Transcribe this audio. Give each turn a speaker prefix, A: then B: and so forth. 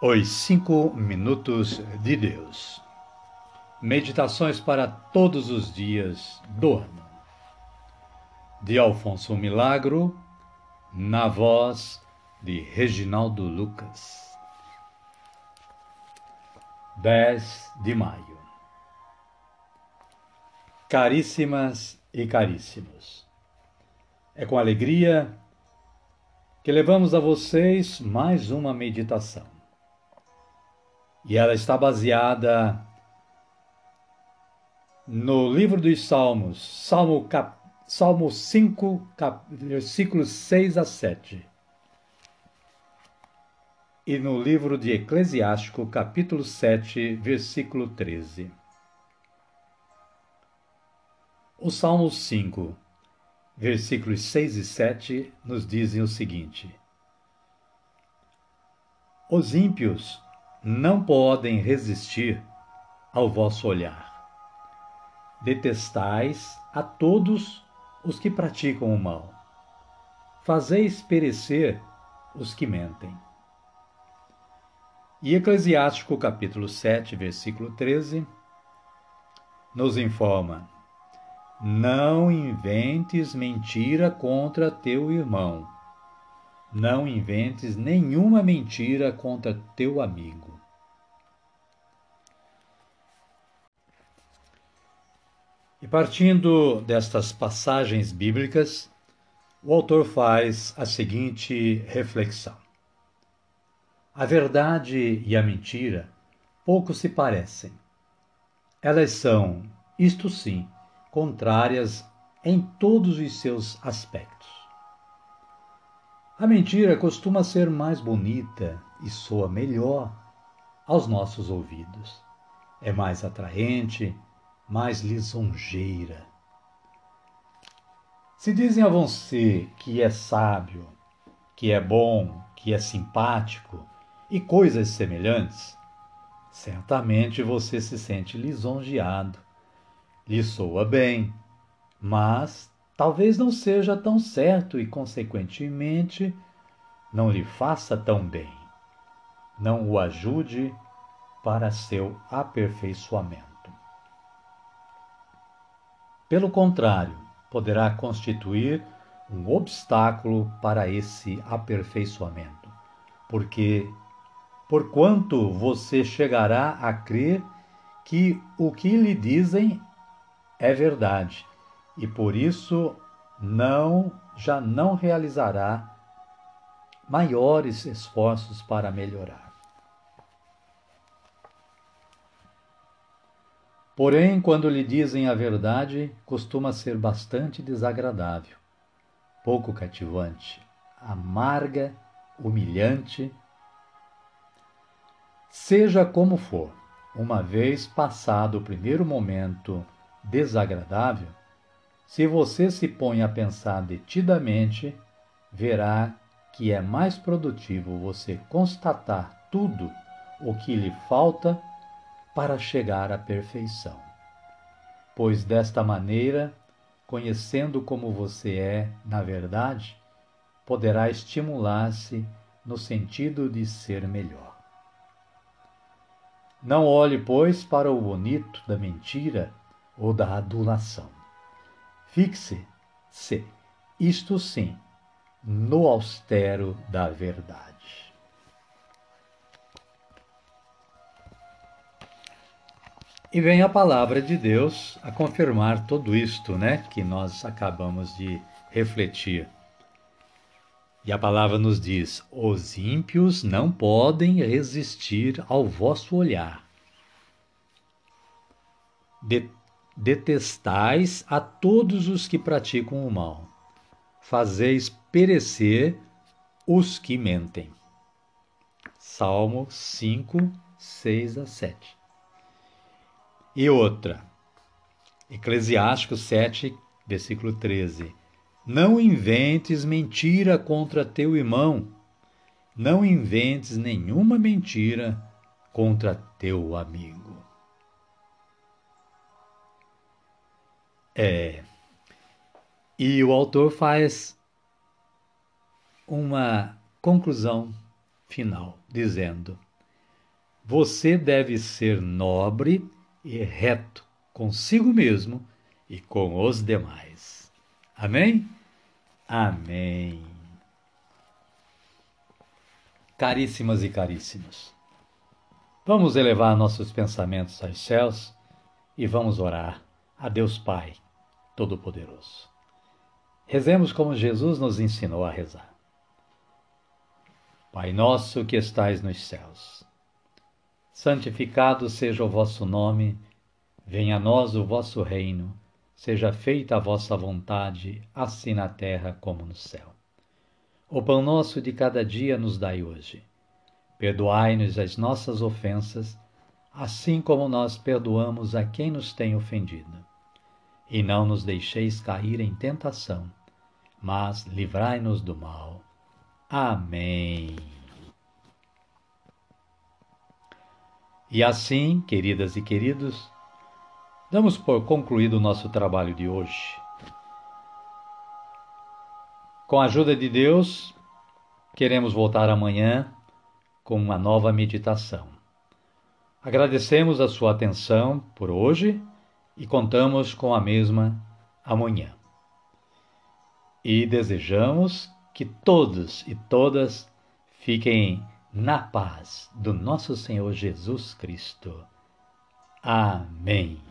A: Os Cinco Minutos de Deus. Meditações para todos os dias do ano. De Alfonso Milagro, na voz de Reginaldo Lucas. 10 de maio. Caríssimas e caríssimos, é com alegria que levamos a vocês mais uma meditação e ela está baseada no livro dos Salmos, Salmo, cap, Salmo 5, cap, versículos 6 a 7. E no livro de Eclesiástico, capítulo 7, versículo 13. O Salmo 5, versículos 6 e 7 nos dizem o seguinte: Os ímpios não podem resistir ao vosso olhar. Detestais a todos os que praticam o mal. Fazeis perecer os que mentem. E Eclesiástico capítulo 7, versículo 13, nos informa: Não inventes mentira contra teu irmão não inventes nenhuma mentira contra teu amigo. E partindo destas passagens bíblicas, o autor faz a seguinte reflexão: A verdade e a mentira pouco se parecem. Elas são, isto sim, contrárias em todos os seus aspectos. A mentira costuma ser mais bonita e soa melhor aos nossos ouvidos. É mais atraente, mais lisonjeira. Se dizem a você que é sábio, que é bom, que é simpático e coisas semelhantes, certamente você se sente lisonjeado, lhe soa bem, mas talvez não seja tão certo e, consequentemente, não lhe faça tão bem, não o ajude para seu aperfeiçoamento. Pelo contrário, poderá constituir um obstáculo para esse aperfeiçoamento, porque, porquanto você chegará a crer que o que lhe dizem é verdade e por isso não já não realizará maiores esforços para melhorar. Porém, quando lhe dizem a verdade, costuma ser bastante desagradável, pouco cativante, amarga, humilhante. Seja como for, uma vez passado o primeiro momento desagradável, se você se põe a pensar detidamente, verá que é mais produtivo você constatar tudo o que lhe falta para chegar à perfeição. Pois desta maneira, conhecendo como você é, na verdade, poderá estimular-se no sentido de ser melhor. Não olhe, pois, para o bonito da mentira ou da adulação. Fixe-se, isto sim, no austero da verdade. E vem a palavra de Deus a confirmar tudo isto, né, que nós acabamos de refletir. E a palavra nos diz: os ímpios não podem resistir ao vosso olhar. De Detestais a todos os que praticam o mal. Fazeis perecer os que mentem. Salmo 5, 6 a 7. E outra, Eclesiástico 7, versículo 13. Não inventes mentira contra teu irmão, não inventes nenhuma mentira contra teu amigo. É. E o autor faz uma conclusão final, dizendo: você deve ser nobre e reto consigo mesmo e com os demais. Amém? Amém. Caríssimas e caríssimos, vamos elevar nossos pensamentos aos céus e vamos orar a Deus Pai Todo-Poderoso. Rezemos como Jesus nos ensinou a rezar. Pai nosso que estais nos céus, santificado seja o vosso nome, venha a nós o vosso reino, seja feita a vossa vontade, assim na terra como no céu. O pão nosso de cada dia nos dai hoje. Perdoai-nos as nossas ofensas, assim como nós perdoamos a quem nos tem ofendido. E não nos deixeis cair em tentação, mas livrai-nos do mal. Amém. E assim, queridas e queridos, damos por concluído o nosso trabalho de hoje. Com a ajuda de Deus, queremos voltar amanhã com uma nova meditação. Agradecemos a sua atenção por hoje e contamos com a mesma amanhã. E desejamos que todos e todas fiquem na paz do nosso Senhor Jesus Cristo. Amém.